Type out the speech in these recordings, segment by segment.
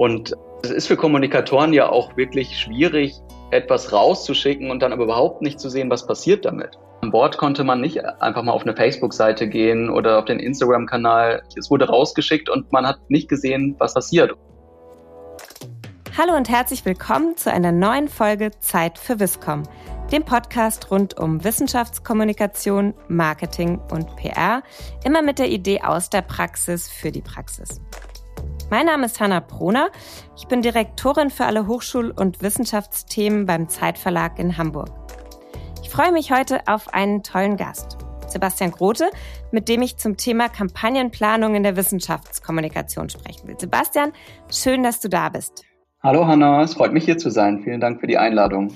Und es ist für Kommunikatoren ja auch wirklich schwierig, etwas rauszuschicken und dann aber überhaupt nicht zu sehen, was passiert damit. An Bord konnte man nicht einfach mal auf eine Facebook-Seite gehen oder auf den Instagram-Kanal. Es wurde rausgeschickt und man hat nicht gesehen, was passiert. Hallo und herzlich willkommen zu einer neuen Folge Zeit für Wisscom, dem Podcast rund um Wissenschaftskommunikation, Marketing und PR, immer mit der Idee aus der Praxis für die Praxis. Mein Name ist Hanna Proner. Ich bin Direktorin für alle Hochschul- und Wissenschaftsthemen beim Zeitverlag in Hamburg. Ich freue mich heute auf einen tollen Gast. Sebastian Grote, mit dem ich zum Thema Kampagnenplanung in der Wissenschaftskommunikation sprechen will. Sebastian, schön, dass du da bist. Hallo Hanna, es freut mich hier zu sein. Vielen Dank für die Einladung.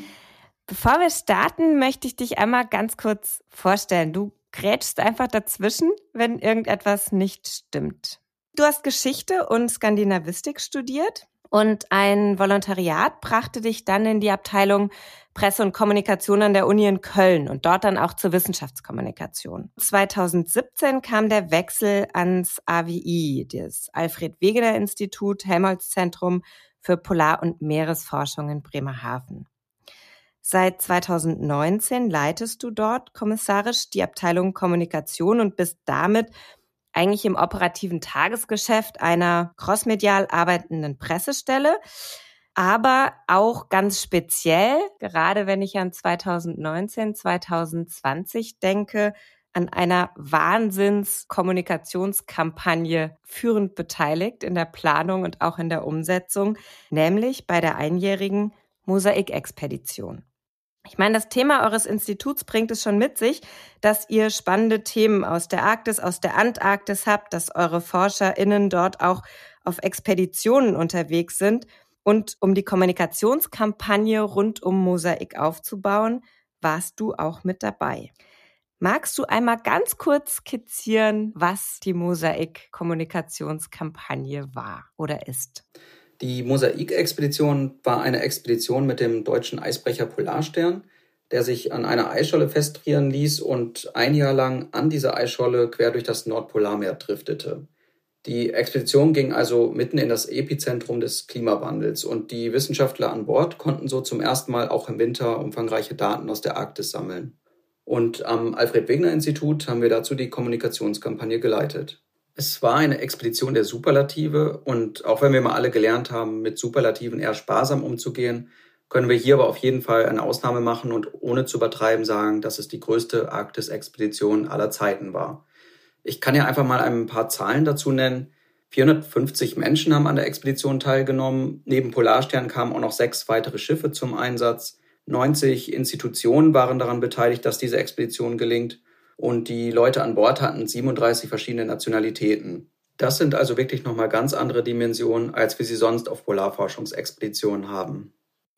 Bevor wir starten, möchte ich dich einmal ganz kurz vorstellen. Du grätschst einfach dazwischen, wenn irgendetwas nicht stimmt. Du hast Geschichte und Skandinavistik studiert und ein Volontariat brachte dich dann in die Abteilung Presse und Kommunikation an der Uni in Köln und dort dann auch zur Wissenschaftskommunikation. 2017 kam der Wechsel ans AWI, das Alfred Wegener Institut Helmholtz Zentrum für Polar- und Meeresforschung in Bremerhaven. Seit 2019 leitest du dort kommissarisch die Abteilung Kommunikation und bist damit eigentlich im operativen Tagesgeschäft einer crossmedial arbeitenden Pressestelle. Aber auch ganz speziell, gerade wenn ich an 2019, 2020 denke, an einer Wahnsinnskommunikationskampagne führend beteiligt in der Planung und auch in der Umsetzung, nämlich bei der einjährigen Mosaikexpedition. Ich meine, das Thema eures Instituts bringt es schon mit sich, dass ihr spannende Themen aus der Arktis, aus der Antarktis habt, dass eure ForscherInnen dort auch auf Expeditionen unterwegs sind. Und um die Kommunikationskampagne rund um Mosaik aufzubauen, warst du auch mit dabei. Magst du einmal ganz kurz skizzieren, was die Mosaik-Kommunikationskampagne war oder ist? Die Mosaik-Expedition war eine Expedition mit dem deutschen Eisbrecher Polarstern, der sich an einer Eisscholle festfrieren ließ und ein Jahr lang an dieser Eisscholle quer durch das Nordpolarmeer driftete. Die Expedition ging also mitten in das Epizentrum des Klimawandels und die Wissenschaftler an Bord konnten so zum ersten Mal auch im Winter umfangreiche Daten aus der Arktis sammeln. Und am Alfred Wegener Institut haben wir dazu die Kommunikationskampagne geleitet. Es war eine Expedition der Superlative und auch wenn wir mal alle gelernt haben, mit Superlativen eher sparsam umzugehen, können wir hier aber auf jeden Fall eine Ausnahme machen und ohne zu übertreiben sagen, dass es die größte Arktis-Expedition aller Zeiten war. Ich kann ja einfach mal ein paar Zahlen dazu nennen. 450 Menschen haben an der Expedition teilgenommen. Neben Polarstern kamen auch noch sechs weitere Schiffe zum Einsatz. 90 Institutionen waren daran beteiligt, dass diese Expedition gelingt und die Leute an Bord hatten 37 verschiedene Nationalitäten. Das sind also wirklich nochmal ganz andere Dimensionen, als wir sie sonst auf Polarforschungsexpeditionen haben.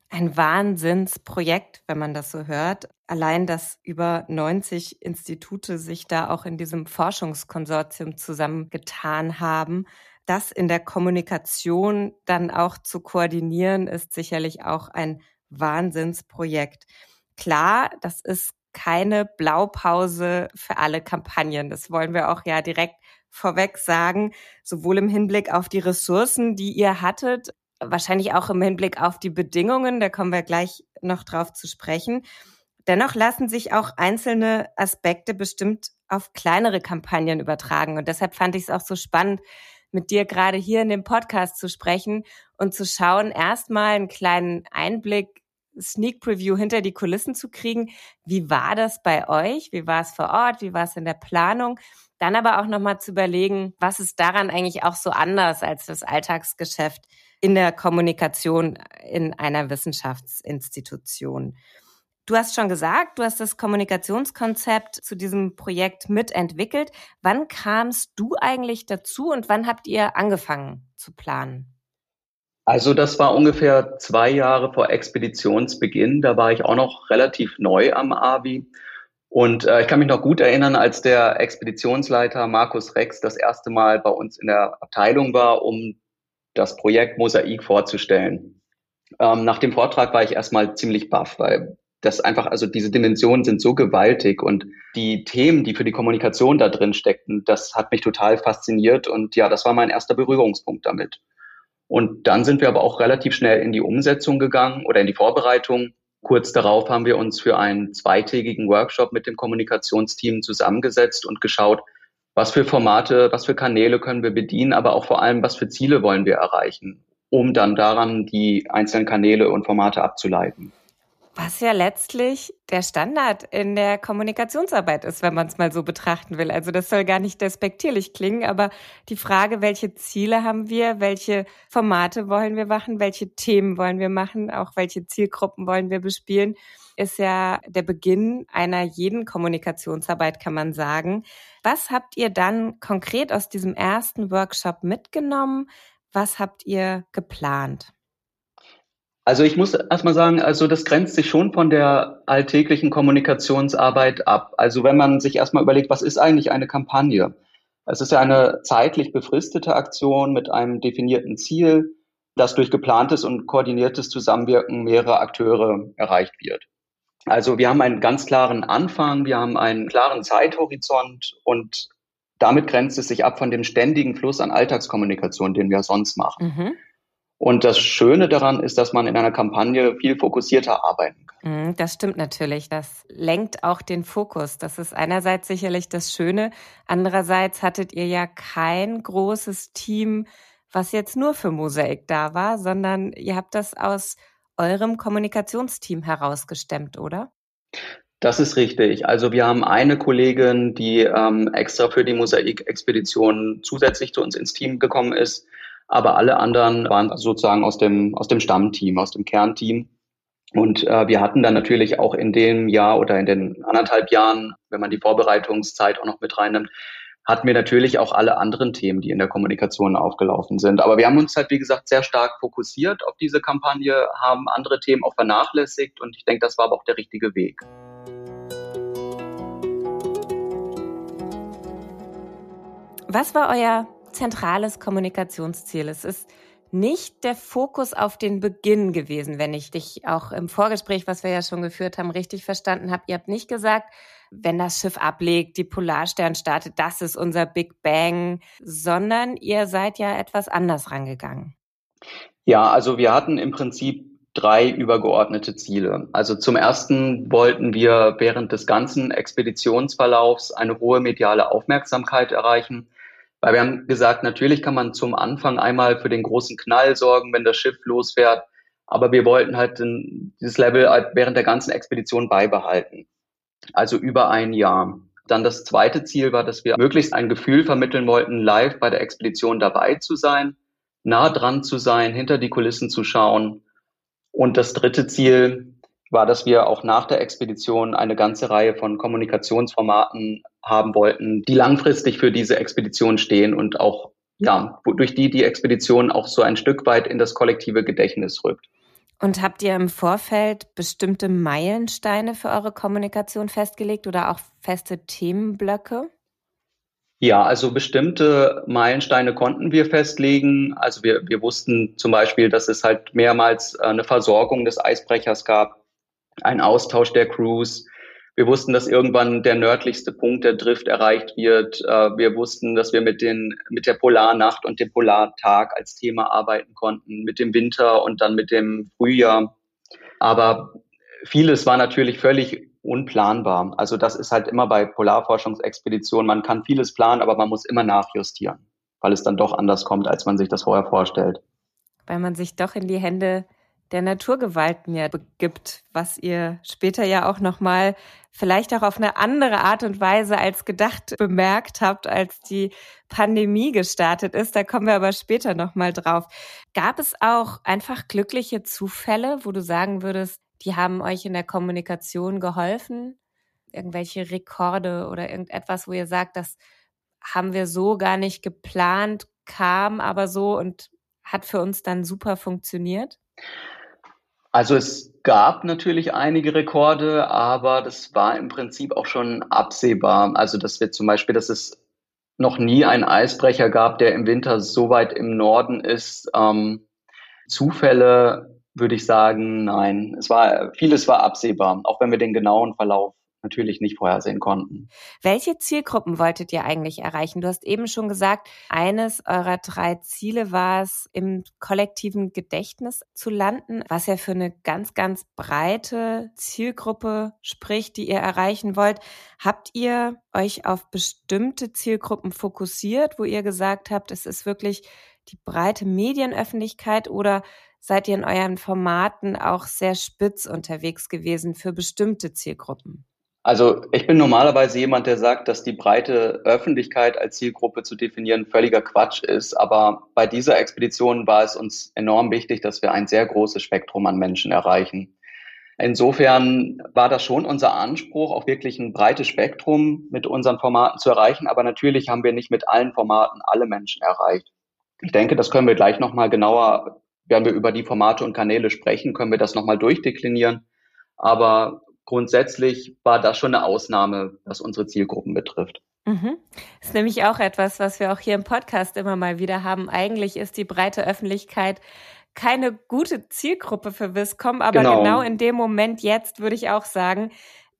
Ein Wahnsinnsprojekt, wenn man das so hört. Allein, dass über 90 Institute sich da auch in diesem Forschungskonsortium zusammengetan haben, das in der Kommunikation dann auch zu koordinieren, ist sicherlich auch ein Wahnsinnsprojekt. Klar, das ist keine Blaupause für alle Kampagnen. Das wollen wir auch ja direkt vorweg sagen, sowohl im Hinblick auf die Ressourcen, die ihr hattet, wahrscheinlich auch im Hinblick auf die Bedingungen, da kommen wir gleich noch drauf zu sprechen. Dennoch lassen sich auch einzelne Aspekte bestimmt auf kleinere Kampagnen übertragen. Und deshalb fand ich es auch so spannend, mit dir gerade hier in dem Podcast zu sprechen und zu schauen, erstmal einen kleinen Einblick Sneak Preview hinter die Kulissen zu kriegen. Wie war das bei euch? Wie war es vor Ort? Wie war es in der Planung? Dann aber auch nochmal zu überlegen, was ist daran eigentlich auch so anders als das Alltagsgeschäft in der Kommunikation in einer Wissenschaftsinstitution. Du hast schon gesagt, du hast das Kommunikationskonzept zu diesem Projekt mitentwickelt. Wann kamst du eigentlich dazu und wann habt ihr angefangen zu planen? Also das war ungefähr zwei Jahre vor Expeditionsbeginn. Da war ich auch noch relativ neu am AVI. Und äh, ich kann mich noch gut erinnern, als der Expeditionsleiter Markus Rex das erste Mal bei uns in der Abteilung war, um das Projekt Mosaik vorzustellen. Ähm, nach dem Vortrag war ich erstmal ziemlich baff, weil das einfach, also diese Dimensionen sind so gewaltig und die Themen, die für die Kommunikation da drin steckten, das hat mich total fasziniert und ja, das war mein erster Berührungspunkt damit. Und dann sind wir aber auch relativ schnell in die Umsetzung gegangen oder in die Vorbereitung. Kurz darauf haben wir uns für einen zweitägigen Workshop mit dem Kommunikationsteam zusammengesetzt und geschaut, was für Formate, was für Kanäle können wir bedienen, aber auch vor allem, was für Ziele wollen wir erreichen, um dann daran die einzelnen Kanäle und Formate abzuleiten. Was ja letztlich der Standard in der Kommunikationsarbeit ist, wenn man es mal so betrachten will. Also das soll gar nicht despektierlich klingen, aber die Frage, welche Ziele haben wir, welche Formate wollen wir machen, welche Themen wollen wir machen, auch welche Zielgruppen wollen wir bespielen, ist ja der Beginn einer jeden Kommunikationsarbeit, kann man sagen. Was habt ihr dann konkret aus diesem ersten Workshop mitgenommen? Was habt ihr geplant? Also ich muss erstmal sagen, also das grenzt sich schon von der alltäglichen Kommunikationsarbeit ab. Also wenn man sich erstmal überlegt, was ist eigentlich eine Kampagne? Es ist ja eine zeitlich befristete Aktion mit einem definierten Ziel, das durch geplantes und koordiniertes Zusammenwirken mehrerer Akteure erreicht wird. Also wir haben einen ganz klaren Anfang, wir haben einen klaren Zeithorizont und damit grenzt es sich ab von dem ständigen Fluss an Alltagskommunikation, den wir sonst machen. Mhm. Und das Schöne daran ist, dass man in einer Kampagne viel fokussierter arbeiten kann. Mhm, das stimmt natürlich. Das lenkt auch den Fokus. Das ist einerseits sicherlich das Schöne. Andererseits hattet ihr ja kein großes Team, was jetzt nur für Mosaik da war, sondern ihr habt das aus eurem Kommunikationsteam herausgestemmt, oder? Das ist richtig. Also wir haben eine Kollegin, die ähm, extra für die Mosaik-Expedition zusätzlich zu uns ins Team gekommen ist aber alle anderen waren sozusagen aus dem, aus dem Stammteam, aus dem Kernteam. Und äh, wir hatten dann natürlich auch in dem Jahr oder in den anderthalb Jahren, wenn man die Vorbereitungszeit auch noch mit reinnimmt, hatten wir natürlich auch alle anderen Themen, die in der Kommunikation aufgelaufen sind. Aber wir haben uns halt, wie gesagt, sehr stark fokussiert auf diese Kampagne, haben andere Themen auch vernachlässigt und ich denke, das war aber auch der richtige Weg. Was war euer zentrales Kommunikationsziel. Es ist nicht der Fokus auf den Beginn gewesen, wenn ich dich auch im Vorgespräch, was wir ja schon geführt haben, richtig verstanden habe. Ihr habt nicht gesagt, wenn das Schiff ablegt, die Polarstern startet, das ist unser Big Bang, sondern ihr seid ja etwas anders rangegangen. Ja, also wir hatten im Prinzip drei übergeordnete Ziele. Also zum ersten wollten wir während des ganzen Expeditionsverlaufs eine hohe mediale Aufmerksamkeit erreichen weil wir haben gesagt, natürlich kann man zum Anfang einmal für den großen Knall sorgen, wenn das Schiff losfährt. Aber wir wollten halt dieses Level halt während der ganzen Expedition beibehalten. Also über ein Jahr. Dann das zweite Ziel war, dass wir möglichst ein Gefühl vermitteln wollten, live bei der Expedition dabei zu sein, nah dran zu sein, hinter die Kulissen zu schauen. Und das dritte Ziel war, dass wir auch nach der Expedition eine ganze Reihe von Kommunikationsformaten haben wollten, die langfristig für diese Expedition stehen und auch, ja, durch die die Expedition auch so ein Stück weit in das kollektive Gedächtnis rückt. Und habt ihr im Vorfeld bestimmte Meilensteine für eure Kommunikation festgelegt oder auch feste Themenblöcke? Ja, also bestimmte Meilensteine konnten wir festlegen. Also wir, wir wussten zum Beispiel, dass es halt mehrmals eine Versorgung des Eisbrechers gab, ein Austausch der Crews, wir wussten, dass irgendwann der nördlichste Punkt der Drift erreicht wird. Äh, wir wussten, dass wir mit, den, mit der Polarnacht und dem Polartag als Thema arbeiten konnten, mit dem Winter und dann mit dem Frühjahr. Aber vieles war natürlich völlig unplanbar. Also das ist halt immer bei Polarforschungsexpeditionen. Man kann vieles planen, aber man muss immer nachjustieren, weil es dann doch anders kommt, als man sich das vorher vorstellt. Weil man sich doch in die Hände der Naturgewalten ja begibt, was ihr später ja auch nochmal vielleicht auch auf eine andere Art und Weise als gedacht bemerkt habt, als die Pandemie gestartet ist. Da kommen wir aber später nochmal drauf. Gab es auch einfach glückliche Zufälle, wo du sagen würdest, die haben euch in der Kommunikation geholfen? Irgendwelche Rekorde oder irgendetwas, wo ihr sagt, das haben wir so gar nicht geplant, kam aber so und hat für uns dann super funktioniert? Also es gab natürlich einige Rekorde, aber das war im Prinzip auch schon absehbar. Also dass wir zum Beispiel, dass es noch nie einen Eisbrecher gab, der im Winter so weit im Norden ist. Ähm, Zufälle würde ich sagen, nein. Es war vieles war absehbar, auch wenn wir den genauen Verlauf natürlich nicht vorhersehen konnten. Welche Zielgruppen wolltet ihr eigentlich erreichen? Du hast eben schon gesagt, eines eurer drei Ziele war es, im kollektiven Gedächtnis zu landen, was ja für eine ganz, ganz breite Zielgruppe spricht, die ihr erreichen wollt. Habt ihr euch auf bestimmte Zielgruppen fokussiert, wo ihr gesagt habt, es ist wirklich die breite Medienöffentlichkeit oder seid ihr in euren Formaten auch sehr spitz unterwegs gewesen für bestimmte Zielgruppen? Also ich bin normalerweise jemand, der sagt, dass die breite Öffentlichkeit als Zielgruppe zu definieren völliger Quatsch ist. Aber bei dieser Expedition war es uns enorm wichtig, dass wir ein sehr großes Spektrum an Menschen erreichen. Insofern war das schon unser Anspruch, auch wirklich ein breites Spektrum mit unseren Formaten zu erreichen. Aber natürlich haben wir nicht mit allen Formaten alle Menschen erreicht. Ich denke, das können wir gleich nochmal genauer, wenn wir über die Formate und Kanäle sprechen, können wir das nochmal durchdeklinieren. Aber grundsätzlich war das schon eine Ausnahme, was unsere Zielgruppen betrifft. Mhm. Das ist nämlich auch etwas, was wir auch hier im Podcast immer mal wieder haben. Eigentlich ist die breite Öffentlichkeit keine gute Zielgruppe für Viscom, aber genau. genau in dem Moment jetzt würde ich auch sagen,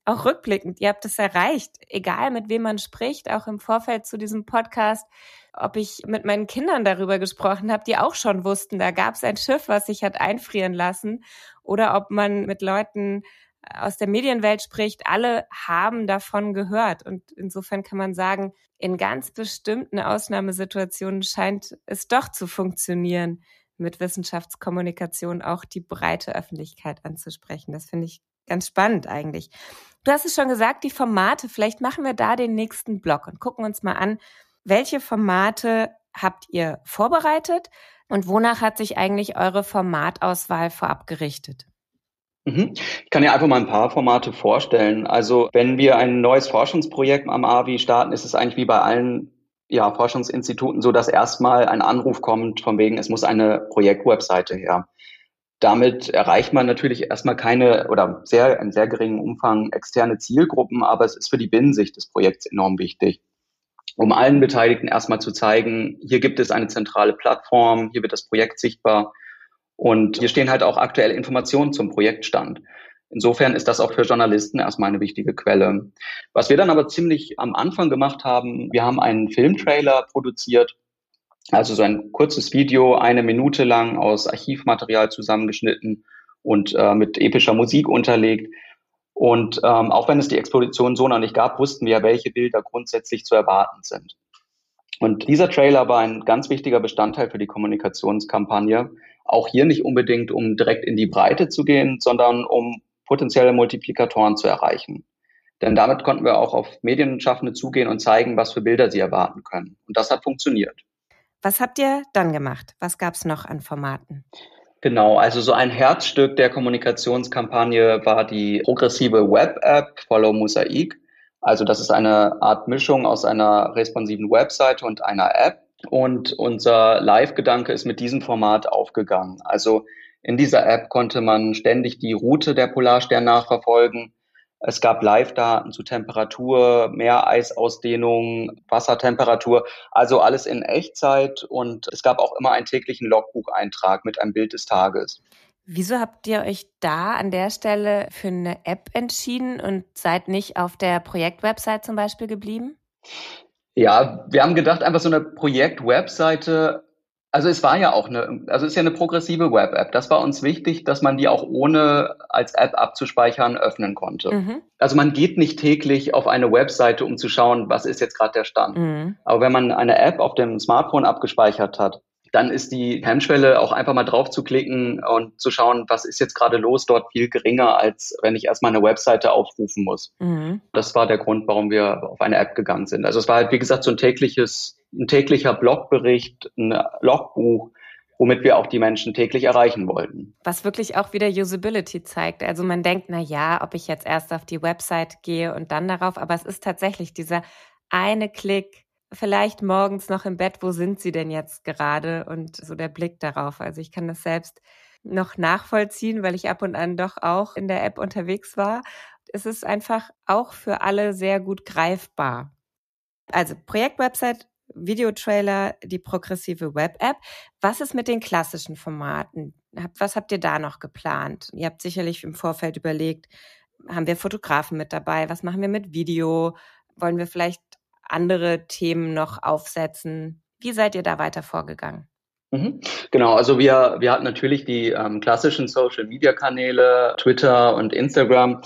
auch rückblickend, ihr habt es erreicht, egal mit wem man spricht, auch im Vorfeld zu diesem Podcast, ob ich mit meinen Kindern darüber gesprochen habe, die auch schon wussten, da gab es ein Schiff, was sich hat einfrieren lassen, oder ob man mit Leuten aus der Medienwelt spricht, alle haben davon gehört. Und insofern kann man sagen, in ganz bestimmten Ausnahmesituationen scheint es doch zu funktionieren, mit Wissenschaftskommunikation auch die breite Öffentlichkeit anzusprechen. Das finde ich ganz spannend eigentlich. Du hast es schon gesagt, die Formate. Vielleicht machen wir da den nächsten Block und gucken uns mal an, welche Formate habt ihr vorbereitet und wonach hat sich eigentlich eure Formatauswahl vorab gerichtet? Mhm. Ich kann ja einfach mal ein paar Formate vorstellen. Also wenn wir ein neues Forschungsprojekt am AWI starten, ist es eigentlich wie bei allen ja, Forschungsinstituten so, dass erstmal ein Anruf kommt von wegen, es muss eine Projektwebseite her. Damit erreicht man natürlich erstmal keine oder sehr in sehr geringen Umfang externe Zielgruppen, aber es ist für die Binnensicht des Projekts enorm wichtig um allen Beteiligten erstmal zu zeigen, hier gibt es eine zentrale Plattform, hier wird das Projekt sichtbar und hier stehen halt auch aktuelle Informationen zum Projektstand. Insofern ist das auch für Journalisten erstmal eine wichtige Quelle. Was wir dann aber ziemlich am Anfang gemacht haben, wir haben einen Filmtrailer produziert, also so ein kurzes Video, eine Minute lang aus Archivmaterial zusammengeschnitten und äh, mit epischer Musik unterlegt, und ähm, auch wenn es die Exposition so noch nicht gab, wussten wir, welche Bilder grundsätzlich zu erwarten sind. Und dieser Trailer war ein ganz wichtiger Bestandteil für die Kommunikationskampagne. Auch hier nicht unbedingt, um direkt in die Breite zu gehen, sondern um potenzielle Multiplikatoren zu erreichen. Denn damit konnten wir auch auf Medienschaffende zugehen und zeigen, was für Bilder sie erwarten können. Und das hat funktioniert. Was habt ihr dann gemacht? Was gab es noch an Formaten? Genau, also so ein Herzstück der Kommunikationskampagne war die progressive Web-App Follow Mosaic. Also das ist eine Art Mischung aus einer responsiven Webseite und einer App. Und unser Live-Gedanke ist mit diesem Format aufgegangen. Also in dieser App konnte man ständig die Route der Polarstern nachverfolgen. Es gab Live-Daten zu Temperatur, Meereisausdehnung, Wassertemperatur, also alles in Echtzeit und es gab auch immer einen täglichen Logbucheintrag mit einem Bild des Tages. Wieso habt ihr euch da an der Stelle für eine App entschieden und seid nicht auf der Projektwebsite zum Beispiel geblieben? Ja, wir haben gedacht, einfach so eine Projektwebseite also es war ja auch eine, also es ist ja eine progressive Web-App. Das war uns wichtig, dass man die auch ohne als App abzuspeichern öffnen konnte. Mhm. Also man geht nicht täglich auf eine Webseite, um zu schauen, was ist jetzt gerade der Stand. Mhm. Aber wenn man eine App auf dem Smartphone abgespeichert hat, dann ist die Hemmschwelle auch einfach mal drauf zu klicken und zu schauen, was ist jetzt gerade los dort viel geringer, als wenn ich erstmal eine Webseite aufrufen muss. Mhm. Das war der Grund, warum wir auf eine App gegangen sind. Also es war halt, wie gesagt, so ein tägliches ein täglicher Blogbericht, ein Logbuch, womit wir auch die Menschen täglich erreichen wollten. Was wirklich auch wieder Usability zeigt. Also man denkt, na ja, ob ich jetzt erst auf die Website gehe und dann darauf, aber es ist tatsächlich dieser eine Klick, vielleicht morgens noch im Bett, wo sind sie denn jetzt gerade und so der Blick darauf. Also ich kann das selbst noch nachvollziehen, weil ich ab und an doch auch in der App unterwegs war. Es ist einfach auch für alle sehr gut greifbar. Also Projektwebsite Videotrailer, die progressive Web-App. Was ist mit den klassischen Formaten? Was habt ihr da noch geplant? Ihr habt sicherlich im Vorfeld überlegt, haben wir Fotografen mit dabei? Was machen wir mit Video? Wollen wir vielleicht andere Themen noch aufsetzen? Wie seid ihr da weiter vorgegangen? Mhm. Genau, also wir, wir hatten natürlich die ähm, klassischen Social-Media-Kanäle, Twitter und Instagram.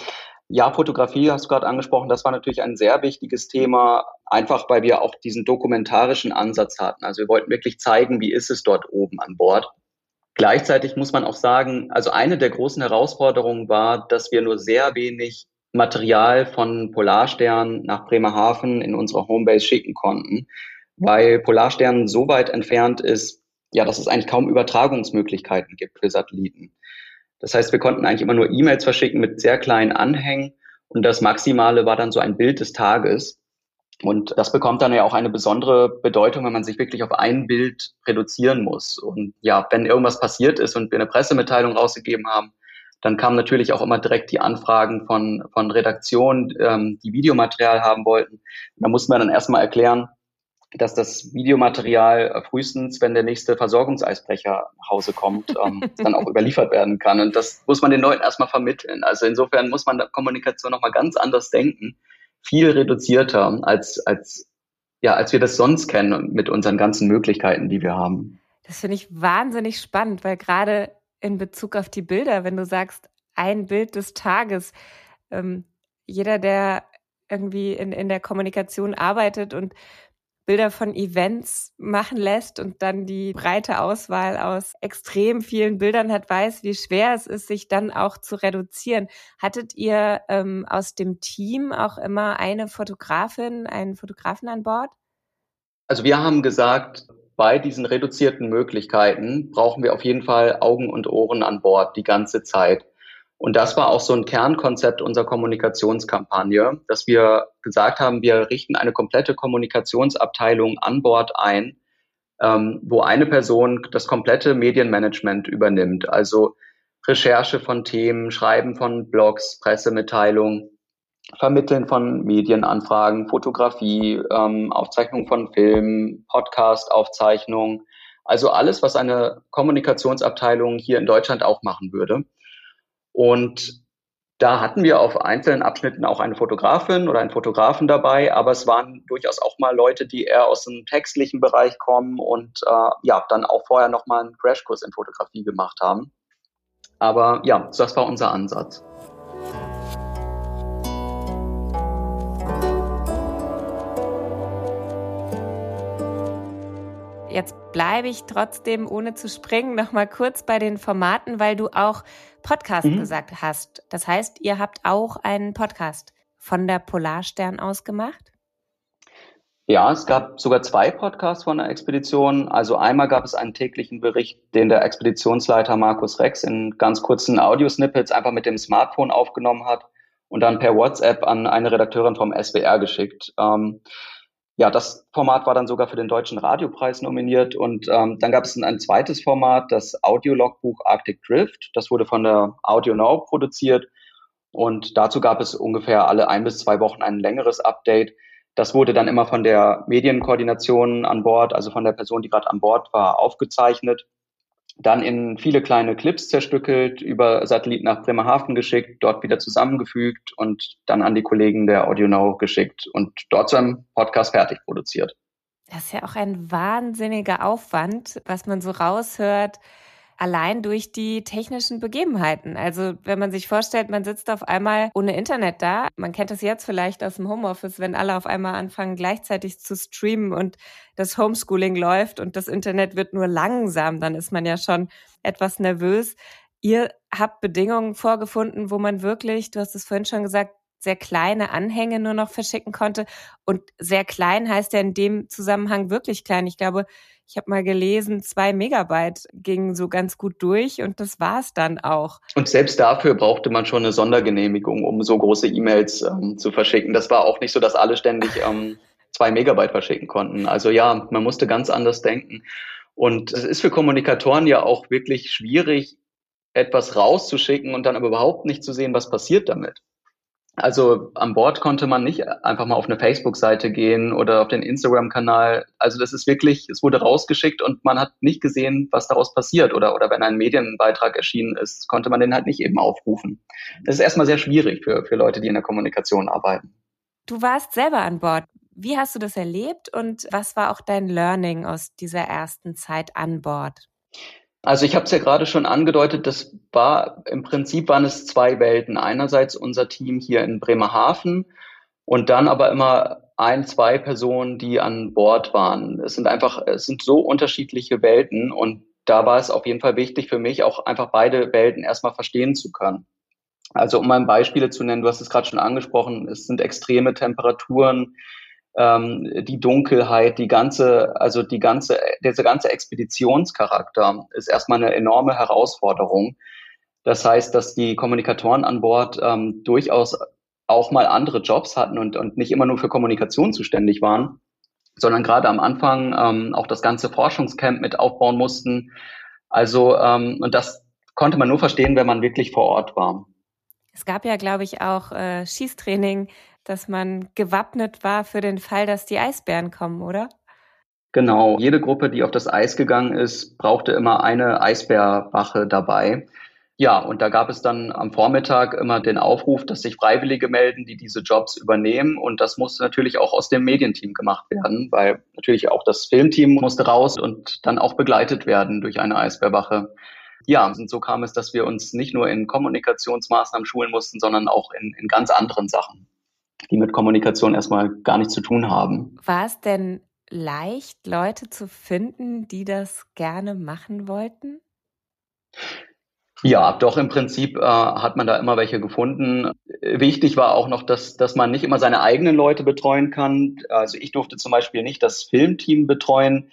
Ja, Fotografie hast du gerade angesprochen, das war natürlich ein sehr wichtiges Thema, einfach weil wir auch diesen dokumentarischen Ansatz hatten. Also wir wollten wirklich zeigen, wie ist es dort oben an Bord. Gleichzeitig muss man auch sagen, also eine der großen Herausforderungen war, dass wir nur sehr wenig Material von Polarstern nach Bremerhaven in unsere Homebase schicken konnten, weil Polarstern so weit entfernt ist, ja, dass es eigentlich kaum Übertragungsmöglichkeiten gibt für Satelliten. Das heißt, wir konnten eigentlich immer nur E-Mails verschicken mit sehr kleinen Anhängen und das Maximale war dann so ein Bild des Tages. Und das bekommt dann ja auch eine besondere Bedeutung, wenn man sich wirklich auf ein Bild reduzieren muss. Und ja, wenn irgendwas passiert ist und wir eine Pressemitteilung rausgegeben haben, dann kamen natürlich auch immer direkt die Anfragen von, von Redaktionen, ähm, die Videomaterial haben wollten. Da mussten wir dann erstmal erklären, dass das Videomaterial frühestens, wenn der nächste Versorgungseisbrecher nach Hause kommt, ähm, dann auch überliefert werden kann. Und das muss man den Leuten erstmal vermitteln. Also insofern muss man da Kommunikation nochmal ganz anders denken, viel reduzierter als, als, ja, als wir das sonst kennen mit unseren ganzen Möglichkeiten, die wir haben. Das finde ich wahnsinnig spannend, weil gerade in Bezug auf die Bilder, wenn du sagst, ein Bild des Tages, ähm, jeder, der irgendwie in, in der Kommunikation arbeitet und Bilder von Events machen lässt und dann die breite Auswahl aus extrem vielen Bildern hat, weiß, wie schwer es ist, sich dann auch zu reduzieren. Hattet ihr ähm, aus dem Team auch immer eine Fotografin, einen Fotografen an Bord? Also wir haben gesagt, bei diesen reduzierten Möglichkeiten brauchen wir auf jeden Fall Augen und Ohren an Bord die ganze Zeit. Und das war auch so ein Kernkonzept unserer Kommunikationskampagne, dass wir gesagt haben, wir richten eine komplette Kommunikationsabteilung an Bord ein, ähm, wo eine Person das komplette Medienmanagement übernimmt, also Recherche von Themen, Schreiben von Blogs, Pressemitteilungen, Vermitteln von Medienanfragen, Fotografie, ähm, Aufzeichnung von Filmen, Podcast-Aufzeichnungen, also alles, was eine Kommunikationsabteilung hier in Deutschland auch machen würde. Und da hatten wir auf einzelnen Abschnitten auch eine Fotografin oder einen Fotografen dabei, aber es waren durchaus auch mal Leute, die eher aus dem textlichen Bereich kommen und äh, ja, dann auch vorher nochmal einen Crashkurs in Fotografie gemacht haben. Aber ja, das war unser Ansatz. Bleibe ich trotzdem, ohne zu springen, noch mal kurz bei den Formaten, weil du auch Podcast mhm. gesagt hast. Das heißt, ihr habt auch einen Podcast von der Polarstern aus gemacht? Ja, es gab sogar zwei Podcasts von der Expedition. Also einmal gab es einen täglichen Bericht, den der Expeditionsleiter Markus Rex in ganz kurzen Audiosnippets einfach mit dem Smartphone aufgenommen hat und dann per WhatsApp an eine Redakteurin vom SWR geschickt. Ähm, ja, das Format war dann sogar für den Deutschen Radiopreis nominiert. Und ähm, dann gab es ein, zweites Format, das Audiologbuch Arctic Drift. Das wurde von der Audio Now produziert. Und dazu gab es ungefähr alle ein bis zwei Wochen ein längeres Update. Das wurde dann immer von der Medienkoordination an Bord, also von der Person, die gerade an Bord war, aufgezeichnet dann in viele kleine Clips zerstückelt, über Satellit nach Bremerhaven geschickt, dort wieder zusammengefügt und dann an die Kollegen der AudioNow geschickt und dort zu einem Podcast fertig produziert. Das ist ja auch ein wahnsinniger Aufwand, was man so raushört allein durch die technischen Begebenheiten. Also wenn man sich vorstellt, man sitzt auf einmal ohne Internet da. Man kennt das jetzt vielleicht aus dem Homeoffice, wenn alle auf einmal anfangen gleichzeitig zu streamen und das Homeschooling läuft und das Internet wird nur langsam, dann ist man ja schon etwas nervös. Ihr habt Bedingungen vorgefunden, wo man wirklich, du hast es vorhin schon gesagt, sehr kleine Anhänge nur noch verschicken konnte. Und sehr klein heißt ja in dem Zusammenhang wirklich klein. Ich glaube, ich habe mal gelesen, zwei Megabyte gingen so ganz gut durch und das war es dann auch. Und selbst dafür brauchte man schon eine Sondergenehmigung, um so große E-Mails ähm, zu verschicken. Das war auch nicht so, dass alle ständig ähm, zwei Megabyte verschicken konnten. Also ja, man musste ganz anders denken. Und es ist für Kommunikatoren ja auch wirklich schwierig, etwas rauszuschicken und dann aber überhaupt nicht zu sehen, was passiert damit. Also an Bord konnte man nicht einfach mal auf eine Facebook-Seite gehen oder auf den Instagram-Kanal. Also das ist wirklich, es wurde rausgeschickt und man hat nicht gesehen, was daraus passiert. Oder, oder wenn ein Medienbeitrag erschienen ist, konnte man den halt nicht eben aufrufen. Das ist erstmal sehr schwierig für, für Leute, die in der Kommunikation arbeiten. Du warst selber an Bord. Wie hast du das erlebt und was war auch dein Learning aus dieser ersten Zeit an Bord? Also ich habe es ja gerade schon angedeutet, das war im Prinzip waren es zwei Welten. Einerseits unser Team hier in Bremerhaven und dann aber immer ein, zwei Personen, die an Bord waren. Es sind einfach, es sind so unterschiedliche Welten und da war es auf jeden Fall wichtig für mich, auch einfach beide Welten erstmal verstehen zu können. Also um mal Beispiele zu nennen, du hast es gerade schon angesprochen, es sind extreme Temperaturen, ähm, die Dunkelheit, die ganze, also die ganze, dieser ganze Expeditionscharakter ist erstmal eine enorme Herausforderung. Das heißt, dass die Kommunikatoren an Bord ähm, durchaus auch mal andere Jobs hatten und, und nicht immer nur für Kommunikation zuständig waren, sondern gerade am Anfang ähm, auch das ganze Forschungscamp mit aufbauen mussten. Also, ähm, und das konnte man nur verstehen, wenn man wirklich vor Ort war. Es gab ja, glaube ich, auch äh, Schießtraining dass man gewappnet war für den Fall, dass die Eisbären kommen, oder? Genau. Jede Gruppe, die auf das Eis gegangen ist, brauchte immer eine Eisbärwache dabei. Ja, und da gab es dann am Vormittag immer den Aufruf, dass sich Freiwillige melden, die diese Jobs übernehmen. Und das musste natürlich auch aus dem Medienteam gemacht werden, weil natürlich auch das Filmteam musste raus und dann auch begleitet werden durch eine Eisbärwache. Ja, und so kam es, dass wir uns nicht nur in Kommunikationsmaßnahmen schulen mussten, sondern auch in, in ganz anderen Sachen die mit Kommunikation erstmal gar nichts zu tun haben. War es denn leicht, Leute zu finden, die das gerne machen wollten? Ja, doch im Prinzip äh, hat man da immer welche gefunden. Wichtig war auch noch, dass, dass man nicht immer seine eigenen Leute betreuen kann. Also ich durfte zum Beispiel nicht das Filmteam betreuen,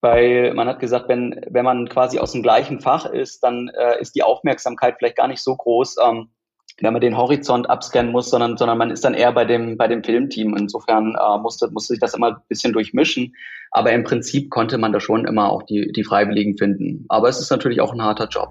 weil man hat gesagt, wenn, wenn man quasi aus dem gleichen Fach ist, dann äh, ist die Aufmerksamkeit vielleicht gar nicht so groß, ähm, wenn man den Horizont abscannen muss, sondern, sondern man ist dann eher bei dem, bei dem Filmteam. Insofern äh, musste, musste sich das immer ein bisschen durchmischen. Aber im Prinzip konnte man da schon immer auch die, die Freiwilligen finden. Aber es ist natürlich auch ein harter Job.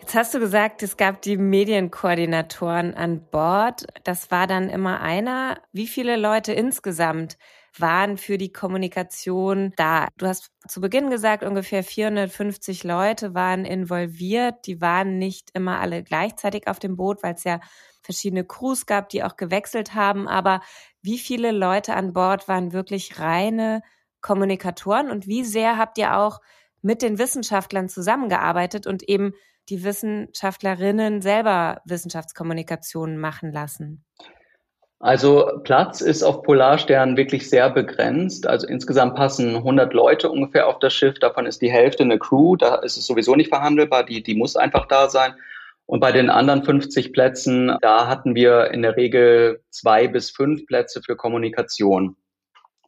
Jetzt hast du gesagt, es gab die Medienkoordinatoren an Bord. Das war dann immer einer. Wie viele Leute insgesamt waren für die Kommunikation da. Du hast zu Beginn gesagt, ungefähr 450 Leute waren involviert. Die waren nicht immer alle gleichzeitig auf dem Boot, weil es ja verschiedene Crews gab, die auch gewechselt haben. Aber wie viele Leute an Bord waren wirklich reine Kommunikatoren und wie sehr habt ihr auch mit den Wissenschaftlern zusammengearbeitet und eben die Wissenschaftlerinnen selber Wissenschaftskommunikationen machen lassen? Also Platz ist auf Polarstern wirklich sehr begrenzt. Also insgesamt passen 100 Leute ungefähr auf das Schiff. Davon ist die Hälfte eine Crew. Da ist es sowieso nicht verhandelbar. Die, die muss einfach da sein. Und bei den anderen 50 Plätzen, da hatten wir in der Regel zwei bis fünf Plätze für Kommunikation.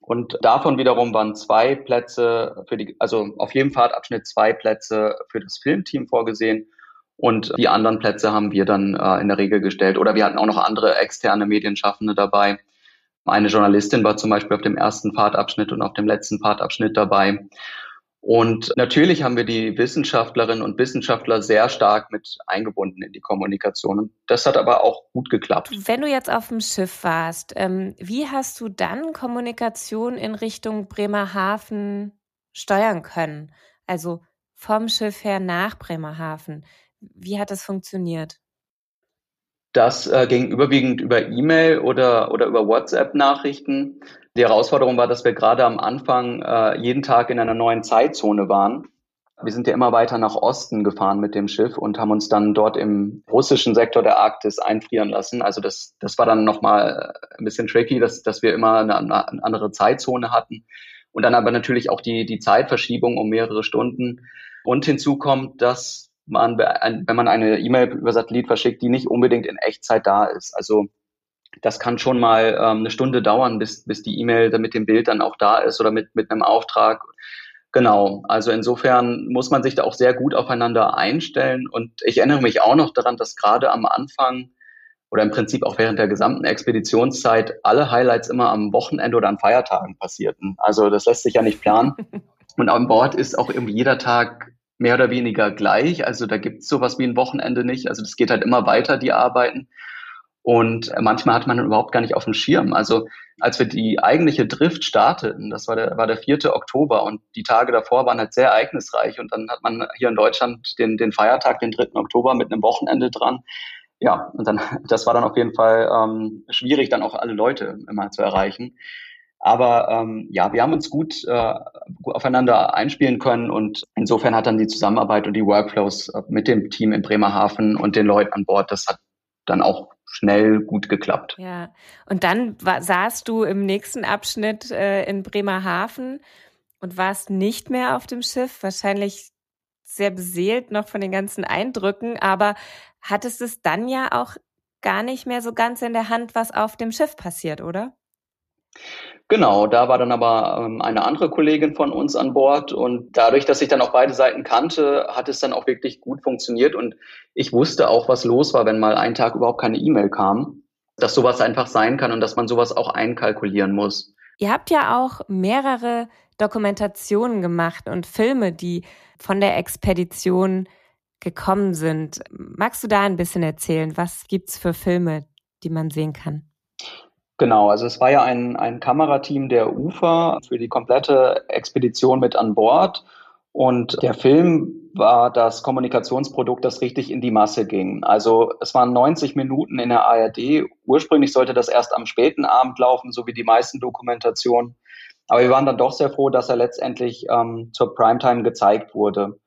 Und davon wiederum waren zwei Plätze für die, also auf jedem Fahrtabschnitt zwei Plätze für das Filmteam vorgesehen und die anderen Plätze haben wir dann äh, in der Regel gestellt. Oder wir hatten auch noch andere externe Medienschaffende dabei. Eine Journalistin war zum Beispiel auf dem ersten Fahrtabschnitt und auf dem letzten Fahrtabschnitt dabei. Und natürlich haben wir die Wissenschaftlerinnen und Wissenschaftler sehr stark mit eingebunden in die Kommunikation. Das hat aber auch gut geklappt. Wenn du jetzt auf dem Schiff warst, ähm, wie hast du dann Kommunikation in Richtung Bremerhaven steuern können? Also vom Schiff her nach Bremerhaven. Wie hat das funktioniert? Das äh, ging überwiegend über E-Mail oder, oder über WhatsApp-Nachrichten. Die Herausforderung war, dass wir gerade am Anfang äh, jeden Tag in einer neuen Zeitzone waren. Wir sind ja immer weiter nach Osten gefahren mit dem Schiff und haben uns dann dort im russischen Sektor der Arktis einfrieren lassen. Also das, das war dann nochmal ein bisschen tricky, dass, dass wir immer eine, eine andere Zeitzone hatten. Und dann aber natürlich auch die, die Zeitverschiebung um mehrere Stunden. Und hinzu kommt, dass man, wenn man eine E-Mail über Satellit verschickt, die nicht unbedingt in Echtzeit da ist. Also das kann schon mal ähm, eine Stunde dauern, bis, bis die E-Mail mit dem Bild dann auch da ist oder mit, mit einem Auftrag. Genau, also insofern muss man sich da auch sehr gut aufeinander einstellen. Und ich erinnere mich auch noch daran, dass gerade am Anfang oder im Prinzip auch während der gesamten Expeditionszeit alle Highlights immer am Wochenende oder an Feiertagen passierten. Also das lässt sich ja nicht planen. Und an Bord ist auch irgendwie jeder Tag mehr oder weniger gleich. Also da gibt es sowas wie ein Wochenende nicht. Also das geht halt immer weiter, die Arbeiten. Und manchmal hat man überhaupt gar nicht auf dem Schirm. Also als wir die eigentliche Drift starteten, das war der, war der 4. Oktober und die Tage davor waren halt sehr ereignisreich und dann hat man hier in Deutschland den, den Feiertag, den 3. Oktober mit einem Wochenende dran. Ja, und dann, das war dann auf jeden Fall ähm, schwierig, dann auch alle Leute immer zu erreichen. Aber ähm, ja, wir haben uns gut, äh, aufeinander einspielen können und insofern hat dann die Zusammenarbeit und die Workflows äh, mit dem Team in Bremerhaven und den Leuten an Bord, das hat dann auch schnell gut geklappt. Ja, und dann war, saßt du im nächsten Abschnitt äh, in Bremerhaven und warst nicht mehr auf dem Schiff, wahrscheinlich sehr beseelt noch von den ganzen Eindrücken, aber hattest es dann ja auch gar nicht mehr so ganz in der Hand, was auf dem Schiff passiert, oder? Genau, da war dann aber ähm, eine andere Kollegin von uns an Bord und dadurch, dass ich dann auch beide Seiten kannte, hat es dann auch wirklich gut funktioniert und ich wusste auch, was los war, wenn mal ein Tag überhaupt keine E-Mail kam, dass sowas einfach sein kann und dass man sowas auch einkalkulieren muss. Ihr habt ja auch mehrere Dokumentationen gemacht und Filme, die von der Expedition gekommen sind. Magst du da ein bisschen erzählen? Was gibt's für Filme, die man sehen kann? Genau, also es war ja ein, ein Kamerateam der UFA für die komplette Expedition mit an Bord. Und der Film war das Kommunikationsprodukt, das richtig in die Masse ging. Also es waren 90 Minuten in der ARD. Ursprünglich sollte das erst am späten Abend laufen, so wie die meisten Dokumentationen. Aber wir waren dann doch sehr froh, dass er letztendlich ähm, zur Primetime gezeigt wurde.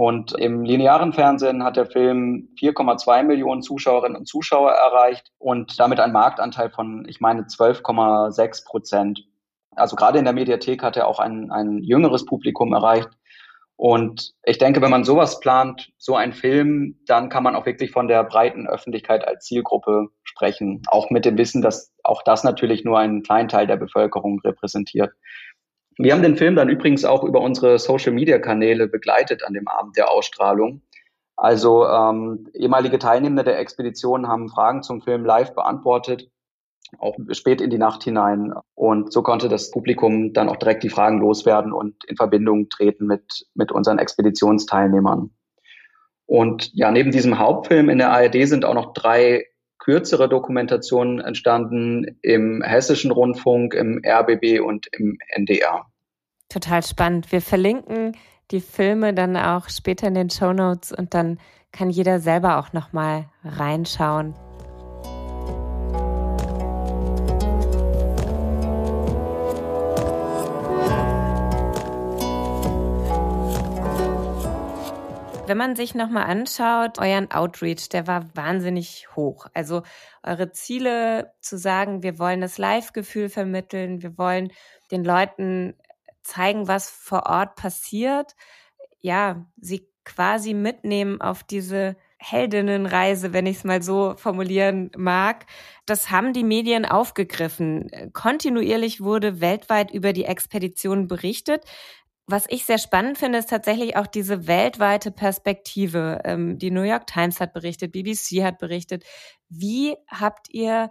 Und im linearen Fernsehen hat der Film 4,2 Millionen Zuschauerinnen und Zuschauer erreicht und damit einen Marktanteil von, ich meine, 12,6 Prozent. Also gerade in der Mediathek hat er auch ein, ein jüngeres Publikum erreicht. Und ich denke, wenn man sowas plant, so ein Film, dann kann man auch wirklich von der breiten Öffentlichkeit als Zielgruppe sprechen. Auch mit dem Wissen, dass auch das natürlich nur einen kleinen Teil der Bevölkerung repräsentiert. Wir haben den Film dann übrigens auch über unsere Social-Media-Kanäle begleitet an dem Abend der Ausstrahlung. Also ähm, ehemalige Teilnehmer der Expedition haben Fragen zum Film live beantwortet, auch spät in die Nacht hinein. Und so konnte das Publikum dann auch direkt die Fragen loswerden und in Verbindung treten mit, mit unseren Expeditionsteilnehmern. Und ja, neben diesem Hauptfilm in der ARD sind auch noch drei kürzere Dokumentationen entstanden im Hessischen Rundfunk, im RBB und im NDR. Total spannend. Wir verlinken die Filme dann auch später in den Show Notes und dann kann jeder selber auch noch mal reinschauen. wenn man sich nochmal anschaut, euren Outreach, der war wahnsinnig hoch. Also eure Ziele zu sagen, wir wollen das Live-Gefühl vermitteln, wir wollen den Leuten zeigen, was vor Ort passiert. Ja, sie quasi mitnehmen auf diese Heldinnenreise, wenn ich es mal so formulieren mag. Das haben die Medien aufgegriffen. Kontinuierlich wurde weltweit über die Expedition berichtet. Was ich sehr spannend finde, ist tatsächlich auch diese weltweite Perspektive. Ähm, die New York Times hat berichtet, BBC hat berichtet. Wie habt ihr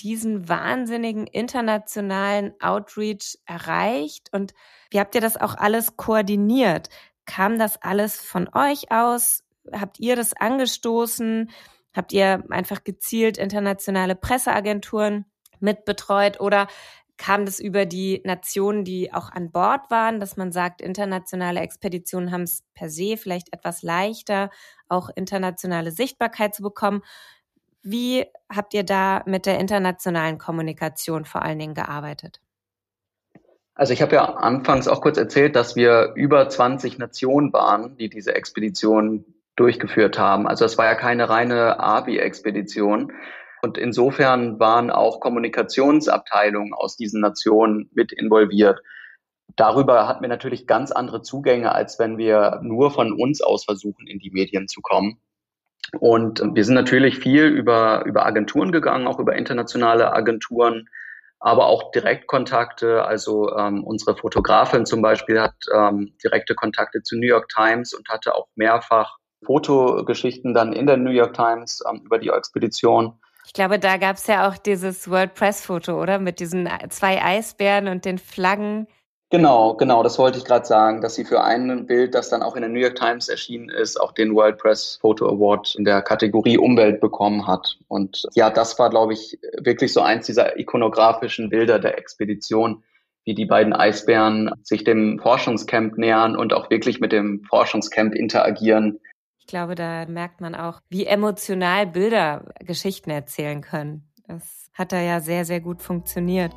diesen wahnsinnigen internationalen Outreach erreicht und wie habt ihr das auch alles koordiniert? Kam das alles von euch aus? Habt ihr das angestoßen? Habt ihr einfach gezielt internationale Presseagenturen mitbetreut oder kam das über die Nationen, die auch an Bord waren, dass man sagt, internationale Expeditionen haben es per se vielleicht etwas leichter, auch internationale Sichtbarkeit zu bekommen. Wie habt ihr da mit der internationalen Kommunikation vor allen Dingen gearbeitet? Also ich habe ja anfangs auch kurz erzählt, dass wir über 20 Nationen waren, die diese Expedition durchgeführt haben. Also es war ja keine reine ABI-Expedition, und insofern waren auch Kommunikationsabteilungen aus diesen Nationen mit involviert. Darüber hatten wir natürlich ganz andere Zugänge, als wenn wir nur von uns aus versuchen, in die Medien zu kommen. Und wir sind natürlich viel über, über Agenturen gegangen, auch über internationale Agenturen, aber auch Direktkontakte. Also ähm, unsere Fotografin zum Beispiel hat ähm, direkte Kontakte zu New York Times und hatte auch mehrfach Fotogeschichten dann in der New York Times ähm, über die Expedition. Ich glaube, da gab es ja auch dieses World Press Foto, oder? Mit diesen zwei Eisbären und den Flaggen. Genau, genau, das wollte ich gerade sagen, dass sie für ein Bild, das dann auch in der New York Times erschienen ist, auch den World Press Photo Award in der Kategorie Umwelt bekommen hat. Und ja, das war, glaube ich, wirklich so eins dieser ikonografischen Bilder der Expedition, wie die beiden Eisbären sich dem Forschungscamp nähern und auch wirklich mit dem Forschungscamp interagieren. Ich glaube, da merkt man auch, wie emotional Bilder Geschichten erzählen können. Das hat da ja sehr, sehr gut funktioniert.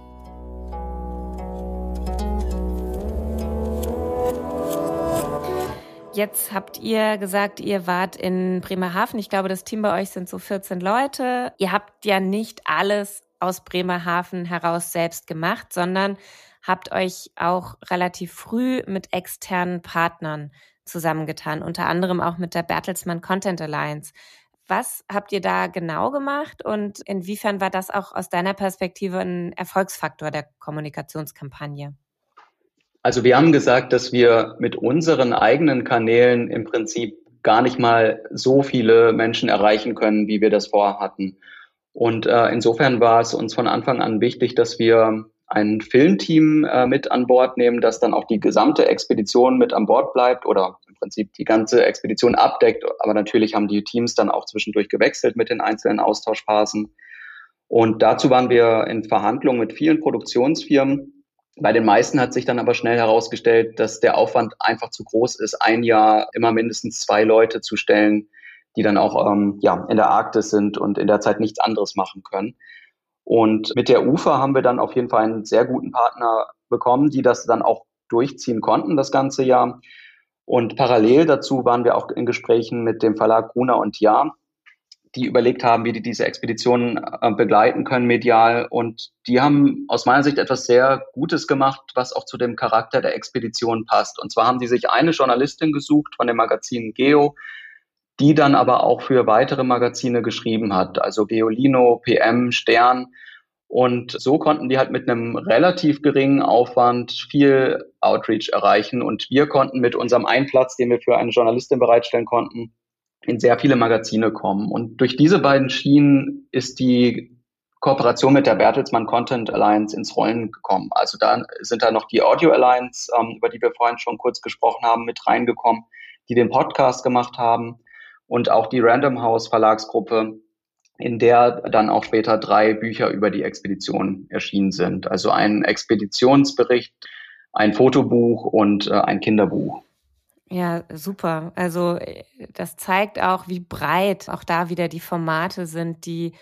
Jetzt habt ihr gesagt, ihr wart in Bremerhaven. Ich glaube, das Team bei euch sind so 14 Leute. Ihr habt ja nicht alles aus Bremerhaven heraus selbst gemacht, sondern habt euch auch relativ früh mit externen Partnern zusammengetan, unter anderem auch mit der Bertelsmann Content Alliance. Was habt ihr da genau gemacht und inwiefern war das auch aus deiner Perspektive ein Erfolgsfaktor der Kommunikationskampagne? Also wir haben gesagt, dass wir mit unseren eigenen Kanälen im Prinzip gar nicht mal so viele Menschen erreichen können, wie wir das vorhatten. Und äh, insofern war es uns von Anfang an wichtig, dass wir ein Filmteam äh, mit an Bord nehmen, das dann auch die gesamte Expedition mit an Bord bleibt oder im Prinzip die ganze Expedition abdeckt. Aber natürlich haben die Teams dann auch zwischendurch gewechselt mit den einzelnen Austauschphasen. Und dazu waren wir in Verhandlungen mit vielen Produktionsfirmen, bei den meisten hat sich dann aber schnell herausgestellt, dass der Aufwand einfach zu groß ist, ein Jahr immer mindestens zwei Leute zu stellen, die dann auch ähm, ja, in der Arktis sind und in der Zeit nichts anderes machen können. Und mit der UFA haben wir dann auf jeden Fall einen sehr guten Partner bekommen, die das dann auch durchziehen konnten das ganze Jahr. Und parallel dazu waren wir auch in Gesprächen mit dem Verlag Gruner und Jahr, die überlegt haben, wie die diese Expedition äh, begleiten können medial. Und die haben aus meiner Sicht etwas sehr Gutes gemacht, was auch zu dem Charakter der Expedition passt. Und zwar haben die sich eine Journalistin gesucht von dem Magazin Geo, die dann aber auch für weitere Magazine geschrieben hat, also Geolino, PM, Stern. Und so konnten die halt mit einem relativ geringen Aufwand viel Outreach erreichen. Und wir konnten mit unserem Einplatz, den wir für eine Journalistin bereitstellen konnten, in sehr viele Magazine kommen. Und durch diese beiden Schienen ist die Kooperation mit der Bertelsmann Content Alliance ins Rollen gekommen. Also da sind da noch die Audio Alliance, ähm, über die wir vorhin schon kurz gesprochen haben, mit reingekommen, die den Podcast gemacht haben und auch die Random House Verlagsgruppe, in der dann auch später drei Bücher über die Expedition erschienen sind. Also ein Expeditionsbericht, ein Fotobuch und äh, ein Kinderbuch. Ja, super. Also äh, das zeigt auch, wie breit auch da wieder die Formate sind, die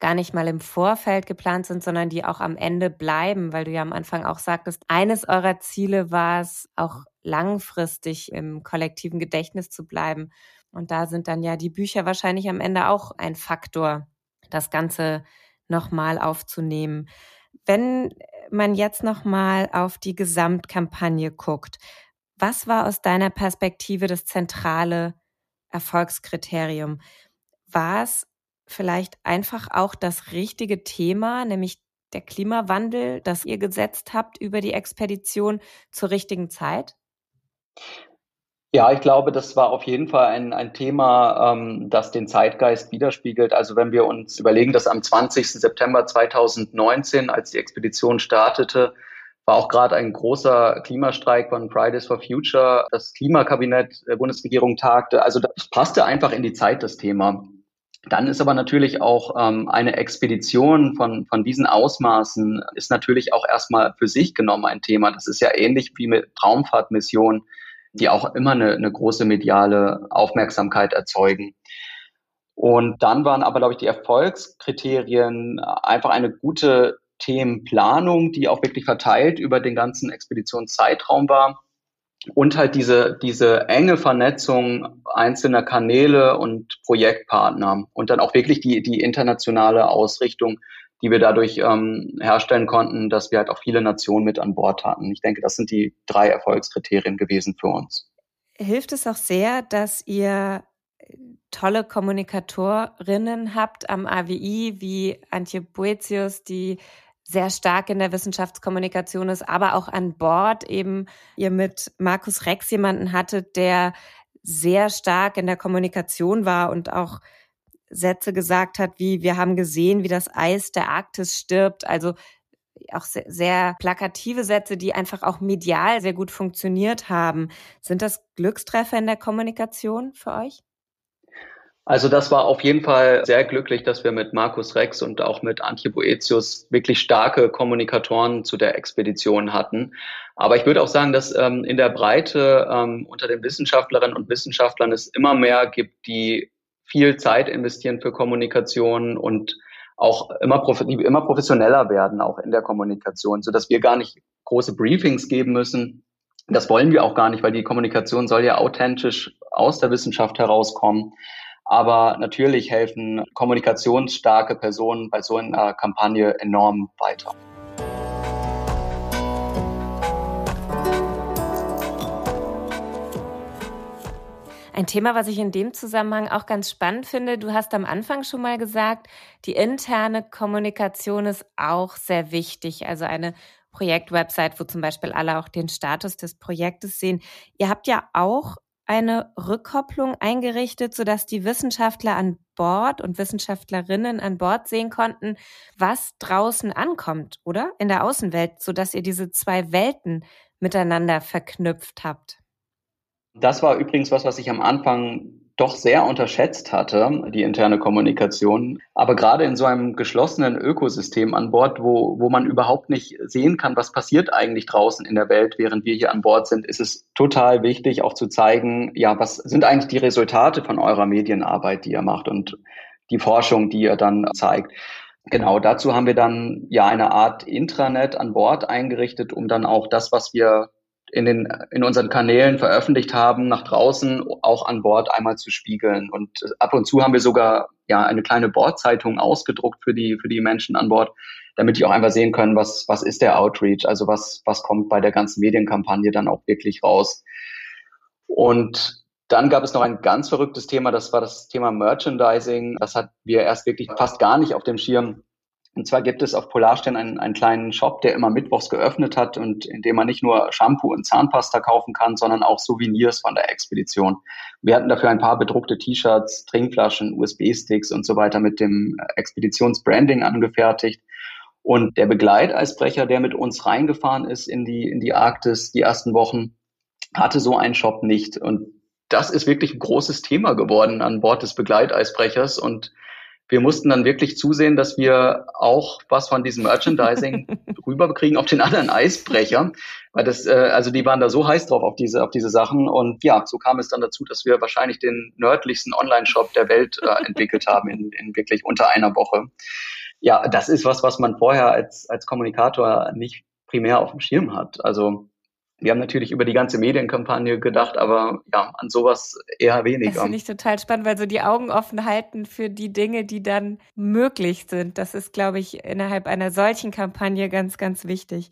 gar nicht mal im Vorfeld geplant sind, sondern die auch am Ende bleiben, weil du ja am Anfang auch sagtest, eines eurer Ziele war es, auch langfristig im kollektiven Gedächtnis zu bleiben. Und da sind dann ja die Bücher wahrscheinlich am Ende auch ein Faktor, das Ganze nochmal aufzunehmen. Wenn man jetzt nochmal auf die Gesamtkampagne guckt, was war aus deiner Perspektive das zentrale Erfolgskriterium? War es vielleicht einfach auch das richtige Thema, nämlich der Klimawandel, das ihr gesetzt habt über die Expedition zur richtigen Zeit? Ja, ich glaube, das war auf jeden Fall ein, ein Thema, ähm, das den Zeitgeist widerspiegelt. Also wenn wir uns überlegen, dass am 20. September 2019, als die Expedition startete, war auch gerade ein großer Klimastreik von Fridays for Future. Das Klimakabinett der Bundesregierung tagte. Also das passte einfach in die Zeit, das Thema. Dann ist aber natürlich auch ähm, eine Expedition von, von diesen Ausmaßen ist natürlich auch erstmal für sich genommen ein Thema. Das ist ja ähnlich wie mit Traumfahrtmissionen, die auch immer eine, eine große mediale Aufmerksamkeit erzeugen. Und dann waren aber, glaube ich, die Erfolgskriterien einfach eine gute Themenplanung, die auch wirklich verteilt über den ganzen Expeditionszeitraum war. Und halt diese, diese enge Vernetzung einzelner Kanäle und Projektpartner und dann auch wirklich die, die internationale Ausrichtung, die wir dadurch ähm, herstellen konnten, dass wir halt auch viele Nationen mit an Bord hatten. Ich denke, das sind die drei Erfolgskriterien gewesen für uns. Hilft es auch sehr, dass ihr tolle Kommunikatorinnen habt am AWI wie Antje Boetius, die sehr stark in der Wissenschaftskommunikation ist, aber auch an Bord eben ihr mit Markus Rex jemanden hattet, der sehr stark in der Kommunikation war und auch Sätze gesagt hat, wie wir haben gesehen, wie das Eis der Arktis stirbt. Also auch sehr, sehr plakative Sätze, die einfach auch medial sehr gut funktioniert haben. Sind das Glückstreffer in der Kommunikation für euch? Also das war auf jeden Fall sehr glücklich, dass wir mit Markus Rex und auch mit Antje Boetius wirklich starke Kommunikatoren zu der Expedition hatten. Aber ich würde auch sagen, dass ähm, in der Breite ähm, unter den Wissenschaftlerinnen und Wissenschaftlern es immer mehr gibt, die viel Zeit investieren für Kommunikation und auch immer, immer professioneller werden, auch in der Kommunikation, so dass wir gar nicht große Briefings geben müssen. Das wollen wir auch gar nicht, weil die Kommunikation soll ja authentisch aus der Wissenschaft herauskommen. Aber natürlich helfen kommunikationsstarke Personen bei so einer Kampagne enorm weiter. Ein Thema, was ich in dem Zusammenhang auch ganz spannend finde, du hast am Anfang schon mal gesagt, die interne Kommunikation ist auch sehr wichtig. Also eine Projektwebsite, wo zum Beispiel alle auch den Status des Projektes sehen. Ihr habt ja auch eine Rückkopplung eingerichtet, sodass die Wissenschaftler an Bord und Wissenschaftlerinnen an Bord sehen konnten, was draußen ankommt, oder? In der Außenwelt, sodass ihr diese zwei Welten miteinander verknüpft habt. Das war übrigens was, was ich am Anfang doch sehr unterschätzt hatte, die interne Kommunikation. Aber gerade in so einem geschlossenen Ökosystem an Bord, wo, wo man überhaupt nicht sehen kann, was passiert eigentlich draußen in der Welt, während wir hier an Bord sind, ist es total wichtig, auch zu zeigen, ja, was sind eigentlich die Resultate von eurer Medienarbeit, die ihr macht und die Forschung, die ihr dann zeigt. Genau, dazu haben wir dann ja eine Art Intranet an Bord eingerichtet, um dann auch das, was wir in, den, in unseren Kanälen veröffentlicht haben, nach draußen auch an Bord einmal zu spiegeln. Und ab und zu haben wir sogar ja eine kleine Bordzeitung ausgedruckt für die, für die Menschen an Bord, damit die auch einfach sehen können, was, was ist der Outreach, also was, was kommt bei der ganzen Medienkampagne dann auch wirklich raus. Und dann gab es noch ein ganz verrücktes Thema, das war das Thema Merchandising. Das hat wir erst wirklich fast gar nicht auf dem Schirm und zwar gibt es auf Polarstern einen, einen kleinen Shop, der immer mittwochs geöffnet hat und in dem man nicht nur Shampoo und Zahnpasta kaufen kann, sondern auch Souvenirs von der Expedition. Wir hatten dafür ein paar bedruckte T-Shirts, Trinkflaschen, USB-Sticks und so weiter mit dem Expeditionsbranding angefertigt. Und der Begleiteisbrecher, der mit uns reingefahren ist in die, in die Arktis die ersten Wochen, hatte so einen Shop nicht. Und das ist wirklich ein großes Thema geworden an Bord des Begleiteisbrechers und wir mussten dann wirklich zusehen, dass wir auch was von diesem Merchandising rüberbekriegen auf den anderen Eisbrecher, weil das, äh, also die waren da so heiß drauf auf diese, auf diese Sachen und ja, so kam es dann dazu, dass wir wahrscheinlich den nördlichsten Online-Shop der Welt äh, entwickelt haben in, in wirklich unter einer Woche. Ja, das ist was, was man vorher als als Kommunikator nicht primär auf dem Schirm hat. Also wir haben natürlich über die ganze Medienkampagne gedacht, aber ja, an sowas eher weniger. Das finde ich total spannend, weil so die Augen offen halten für die Dinge, die dann möglich sind. Das ist, glaube ich, innerhalb einer solchen Kampagne ganz, ganz wichtig.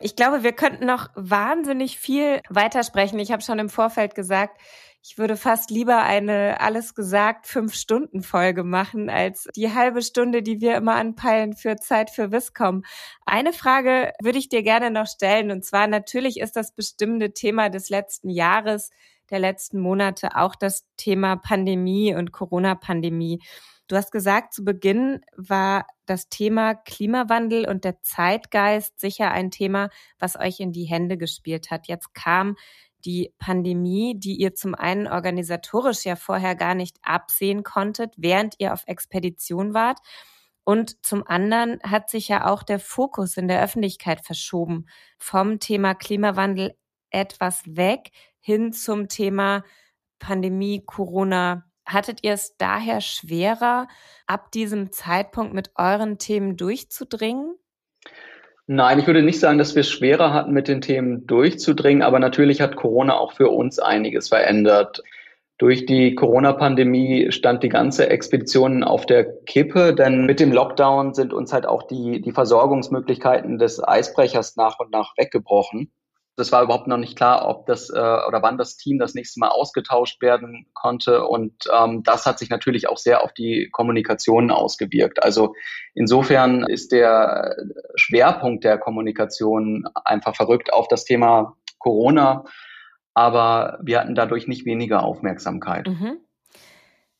Ich glaube, wir könnten noch wahnsinnig viel weitersprechen. Ich habe schon im Vorfeld gesagt, ich würde fast lieber eine alles gesagt fünf Stunden Folge machen als die halbe Stunde, die wir immer anpeilen für Zeit für Wiscom. Eine Frage würde ich dir gerne noch stellen und zwar natürlich ist das bestimmte Thema des letzten Jahres, der letzten Monate auch das Thema Pandemie und Corona-Pandemie. Du hast gesagt, zu Beginn war das Thema Klimawandel und der Zeitgeist sicher ein Thema, was euch in die Hände gespielt hat. Jetzt kam die Pandemie, die ihr zum einen organisatorisch ja vorher gar nicht absehen konntet, während ihr auf Expedition wart. Und zum anderen hat sich ja auch der Fokus in der Öffentlichkeit verschoben vom Thema Klimawandel etwas weg hin zum Thema Pandemie, Corona. Hattet ihr es daher schwerer, ab diesem Zeitpunkt mit euren Themen durchzudringen? Nein, ich würde nicht sagen, dass wir es schwerer hatten, mit den Themen durchzudringen, aber natürlich hat Corona auch für uns einiges verändert. Durch die Corona-Pandemie stand die ganze Expedition auf der Kippe, denn mit dem Lockdown sind uns halt auch die, die Versorgungsmöglichkeiten des Eisbrechers nach und nach weggebrochen. Das war überhaupt noch nicht klar, ob das äh, oder wann das Team das nächste Mal ausgetauscht werden konnte. Und ähm, das hat sich natürlich auch sehr auf die Kommunikation ausgewirkt. Also insofern ist der Schwerpunkt der Kommunikation einfach verrückt auf das Thema Corona. Aber wir hatten dadurch nicht weniger Aufmerksamkeit. Mhm.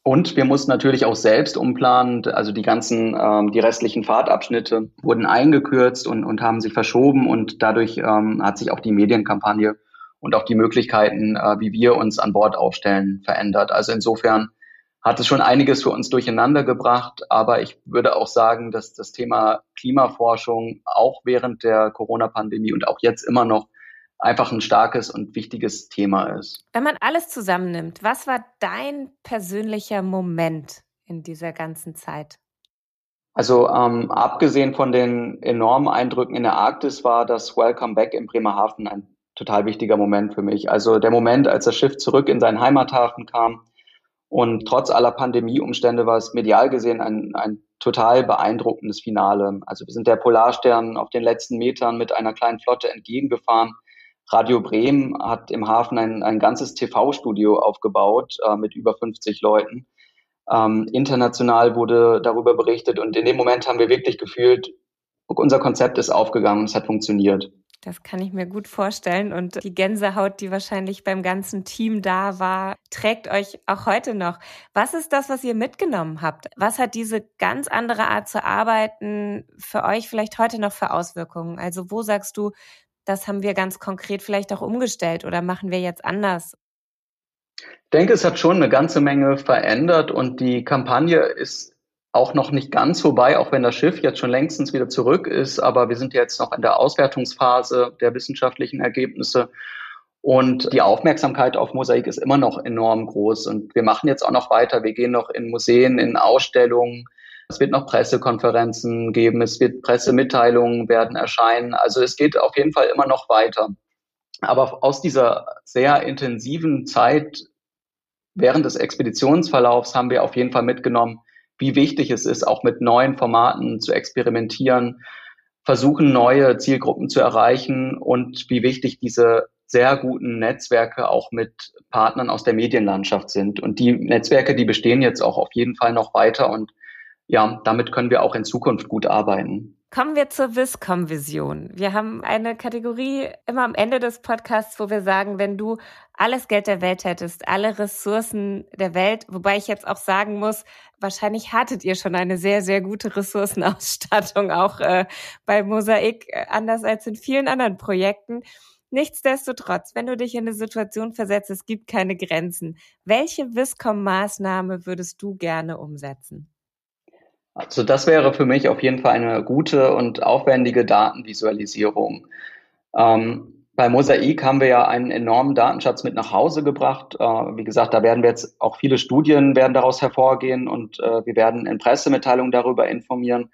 Und wir mussten natürlich auch selbst umplanen, also die ganzen, ähm, die restlichen Fahrtabschnitte wurden eingekürzt und, und haben sich verschoben und dadurch ähm, hat sich auch die Medienkampagne und auch die Möglichkeiten, äh, wie wir uns an Bord aufstellen, verändert. Also insofern hat es schon einiges für uns durcheinander gebracht, aber ich würde auch sagen, dass das Thema Klimaforschung auch während der Corona-Pandemie und auch jetzt immer noch einfach ein starkes und wichtiges Thema ist. Wenn man alles zusammennimmt, was war dein persönlicher Moment in dieser ganzen Zeit? Also ähm, abgesehen von den enormen Eindrücken in der Arktis war das Welcome Back in Bremerhaven ein total wichtiger Moment für mich. Also der Moment, als das Schiff zurück in seinen Heimathafen kam und trotz aller Pandemieumstände war es medial gesehen ein, ein total beeindruckendes Finale. Also wir sind der Polarstern auf den letzten Metern mit einer kleinen Flotte entgegengefahren Radio Bremen hat im Hafen ein, ein ganzes TV-Studio aufgebaut äh, mit über 50 Leuten. Ähm, international wurde darüber berichtet und in dem Moment haben wir wirklich gefühlt, unser Konzept ist aufgegangen es hat funktioniert. Das kann ich mir gut vorstellen. Und die Gänsehaut, die wahrscheinlich beim ganzen Team da war, trägt euch auch heute noch. Was ist das, was ihr mitgenommen habt? Was hat diese ganz andere Art zu arbeiten für euch vielleicht heute noch für Auswirkungen? Also wo sagst du, das haben wir ganz konkret vielleicht auch umgestellt oder machen wir jetzt anders? Ich denke, es hat schon eine ganze Menge verändert und die Kampagne ist auch noch nicht ganz vorbei, auch wenn das Schiff jetzt schon längstens wieder zurück ist. Aber wir sind jetzt noch in der Auswertungsphase der wissenschaftlichen Ergebnisse. Und die Aufmerksamkeit auf Mosaik ist immer noch enorm groß. Und wir machen jetzt auch noch weiter. Wir gehen noch in Museen, in Ausstellungen. Es wird noch Pressekonferenzen geben, es wird Pressemitteilungen werden erscheinen. Also es geht auf jeden Fall immer noch weiter. Aber aus dieser sehr intensiven Zeit während des Expeditionsverlaufs haben wir auf jeden Fall mitgenommen, wie wichtig es ist, auch mit neuen Formaten zu experimentieren, versuchen, neue Zielgruppen zu erreichen und wie wichtig diese sehr guten Netzwerke auch mit Partnern aus der Medienlandschaft sind. Und die Netzwerke, die bestehen jetzt auch auf jeden Fall noch weiter und ja, damit können wir auch in Zukunft gut arbeiten. Kommen wir zur Viscom-Vision. Wir haben eine Kategorie immer am Ende des Podcasts, wo wir sagen, wenn du alles Geld der Welt hättest, alle Ressourcen der Welt, wobei ich jetzt auch sagen muss, wahrscheinlich hattet ihr schon eine sehr, sehr gute Ressourcenausstattung, auch äh, bei Mosaik, äh, anders als in vielen anderen Projekten. Nichtsdestotrotz, wenn du dich in eine Situation versetzt, es gibt keine Grenzen, welche Viscom-Maßnahme würdest du gerne umsetzen? Also das wäre für mich auf jeden Fall eine gute und aufwendige Datenvisualisierung. Ähm, bei Mosaik haben wir ja einen enormen Datenschatz mit nach Hause gebracht. Äh, wie gesagt, da werden wir jetzt auch viele Studien werden daraus hervorgehen und äh, wir werden in Pressemitteilungen darüber informieren.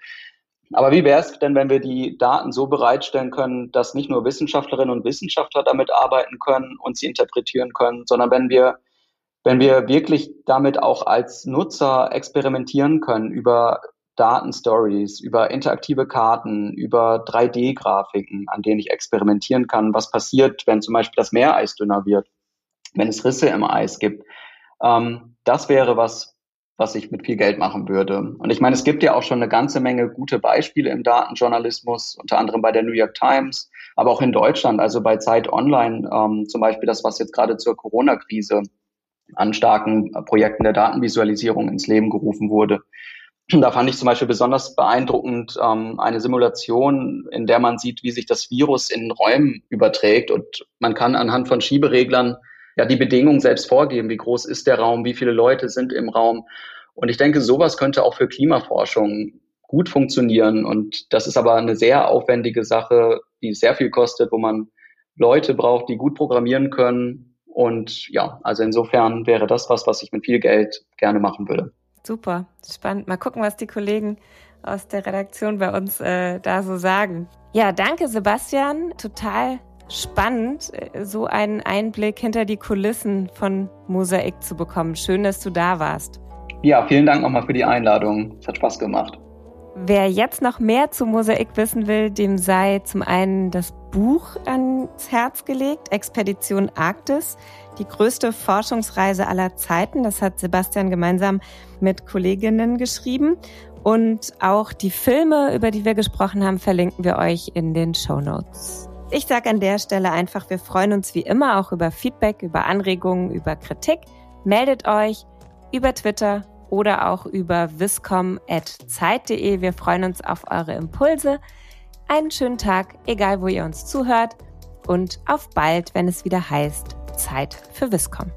Aber wie wäre es denn, wenn wir die Daten so bereitstellen können, dass nicht nur Wissenschaftlerinnen und Wissenschaftler damit arbeiten können und sie interpretieren können, sondern wenn wir wenn wir wirklich damit auch als Nutzer experimentieren können über Datenstories, über interaktive Karten, über 3D-Grafiken, an denen ich experimentieren kann, was passiert, wenn zum Beispiel das Meereis dünner wird, wenn es Risse im Eis gibt. Ähm, das wäre was, was ich mit viel Geld machen würde. Und ich meine, es gibt ja auch schon eine ganze Menge gute Beispiele im Datenjournalismus, unter anderem bei der New York Times, aber auch in Deutschland, also bei Zeit Online, ähm, zum Beispiel das, was jetzt gerade zur Corona-Krise an starken Projekten der Datenvisualisierung ins Leben gerufen wurde. Da fand ich zum Beispiel besonders beeindruckend ähm, eine Simulation, in der man sieht, wie sich das Virus in Räumen überträgt und man kann anhand von Schiebereglern ja die Bedingungen selbst vorgeben. Wie groß ist der Raum? Wie viele Leute sind im Raum? Und ich denke, sowas könnte auch für Klimaforschung gut funktionieren. Und das ist aber eine sehr aufwendige Sache, die sehr viel kostet, wo man Leute braucht, die gut programmieren können, und ja, also insofern wäre das was, was ich mit viel Geld gerne machen würde. Super, spannend. Mal gucken, was die Kollegen aus der Redaktion bei uns äh, da so sagen. Ja, danke Sebastian. Total spannend, äh, so einen Einblick hinter die Kulissen von Mosaik zu bekommen. Schön, dass du da warst. Ja, vielen Dank nochmal für die Einladung. Es hat Spaß gemacht. Wer jetzt noch mehr zu Mosaik wissen will, dem sei zum einen das Buch ans Herz gelegt, Expedition Arktis, die größte Forschungsreise aller Zeiten. Das hat Sebastian gemeinsam mit Kolleginnen geschrieben. Und auch die Filme, über die wir gesprochen haben, verlinken wir euch in den Show Notes. Ich sage an der Stelle einfach, wir freuen uns wie immer auch über Feedback, über Anregungen, über Kritik. Meldet euch über Twitter oder auch über viscom.zeit.de. Wir freuen uns auf eure Impulse. Einen schönen Tag, egal wo ihr uns zuhört und auf bald, wenn es wieder heißt Zeit für Viscom.